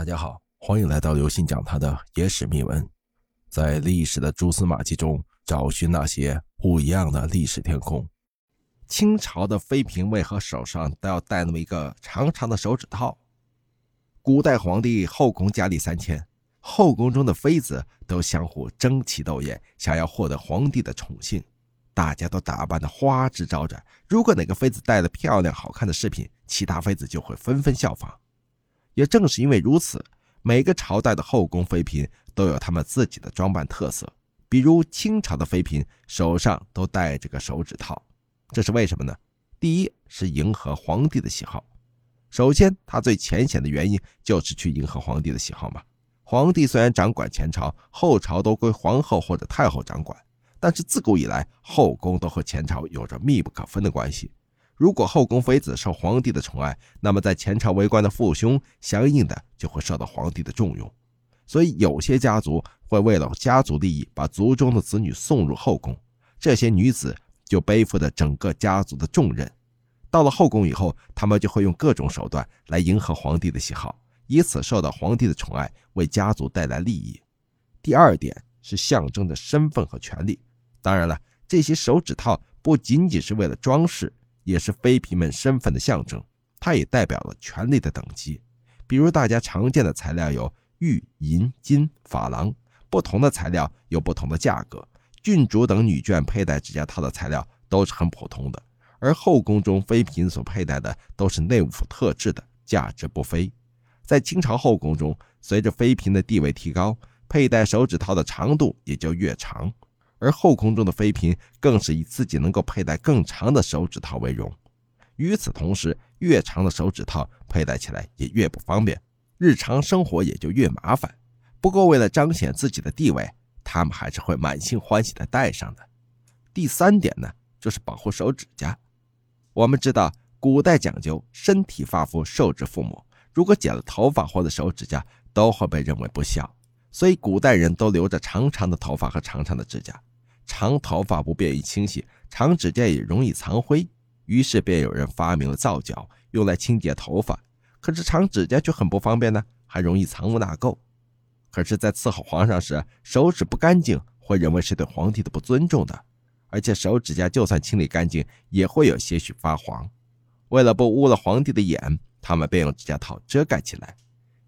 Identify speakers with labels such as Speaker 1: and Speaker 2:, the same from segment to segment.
Speaker 1: 大家好，欢迎来到刘信讲他的野史秘闻，在历史的蛛丝马迹中找寻那些不一样的历史天空。清朝的妃嫔为何手上都要戴那么一个长长的手指套？古代皇帝后宫佳丽三千，后宫中的妃子都相互争奇斗艳，想要获得皇帝的宠幸，大家都打扮的花枝招展。如果哪个妃子戴了漂亮好看的饰品，其他妃子就会纷纷效仿。也正是因为如此，每个朝代的后宫妃嫔都有他们自己的装扮特色。比如清朝的妃嫔手上都戴着个手指套，这是为什么呢？第一是迎合皇帝的喜好。首先，它最浅显的原因就是去迎合皇帝的喜好嘛。皇帝虽然掌管前朝，后朝都归皇后或者太后掌管，但是自古以来，后宫都和前朝有着密不可分的关系。如果后宫妃子受皇帝的宠爱，那么在前朝为官的父兄相应的就会受到皇帝的重用。所以有些家族会为了家族利益，把族中的子女送入后宫，这些女子就背负着整个家族的重任。到了后宫以后，他们就会用各种手段来迎合皇帝的喜好，以此受到皇帝的宠爱，为家族带来利益。第二点是象征着身份和权力。当然了，这些手指套不仅仅是为了装饰。也是妃嫔们身份的象征，它也代表了权力的等级。比如大家常见的材料有玉、银、金、珐琅，不同的材料有不同的价格。郡主等女眷佩戴指甲套的材料都是很普通的，而后宫中妃嫔所佩戴的都是内务府特制的，价值不菲。在清朝后宫中，随着妃嫔的地位提高，佩戴手指套的长度也就越长。而后宫中的妃嫔更是以自己能够佩戴更长的手指套为荣。与此同时，越长的手指套佩戴起来也越不方便，日常生活也就越麻烦。不过，为了彰显自己的地位，他们还是会满心欢喜地戴上的。第三点呢，就是保护手指甲。我们知道，古代讲究身体发肤受之父母，如果剪了头发或者手指甲，都会被认为不孝，所以古代人都留着长长的头发和长长的指甲。长头发不便于清洗，长指甲也容易藏灰，于是便有人发明了皂角，用来清洁头发。可是长指甲却很不方便呢，还容易藏污纳垢。可是，在伺候皇上时，手指不干净会认为是对皇帝的不尊重的，而且手指甲就算清理干净，也会有些许发黄。为了不污了皇帝的眼，他们便用指甲套遮盖起来。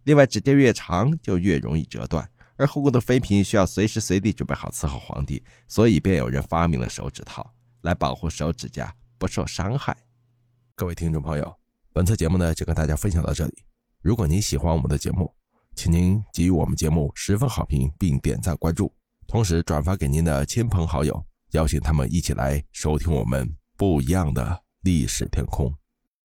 Speaker 1: 另外，指甲越长就越容易折断。而后宫的妃嫔需要随时随地准备好伺候皇帝，所以便有人发明了手指套，来保护手指甲不受伤害。各位听众朋友，本次节目呢就跟大家分享到这里。如果您喜欢我们的节目，请您给予我们节目十分好评，并点赞关注，同时转发给您的亲朋好友，邀请他们一起来收听我们不一样的历史天空。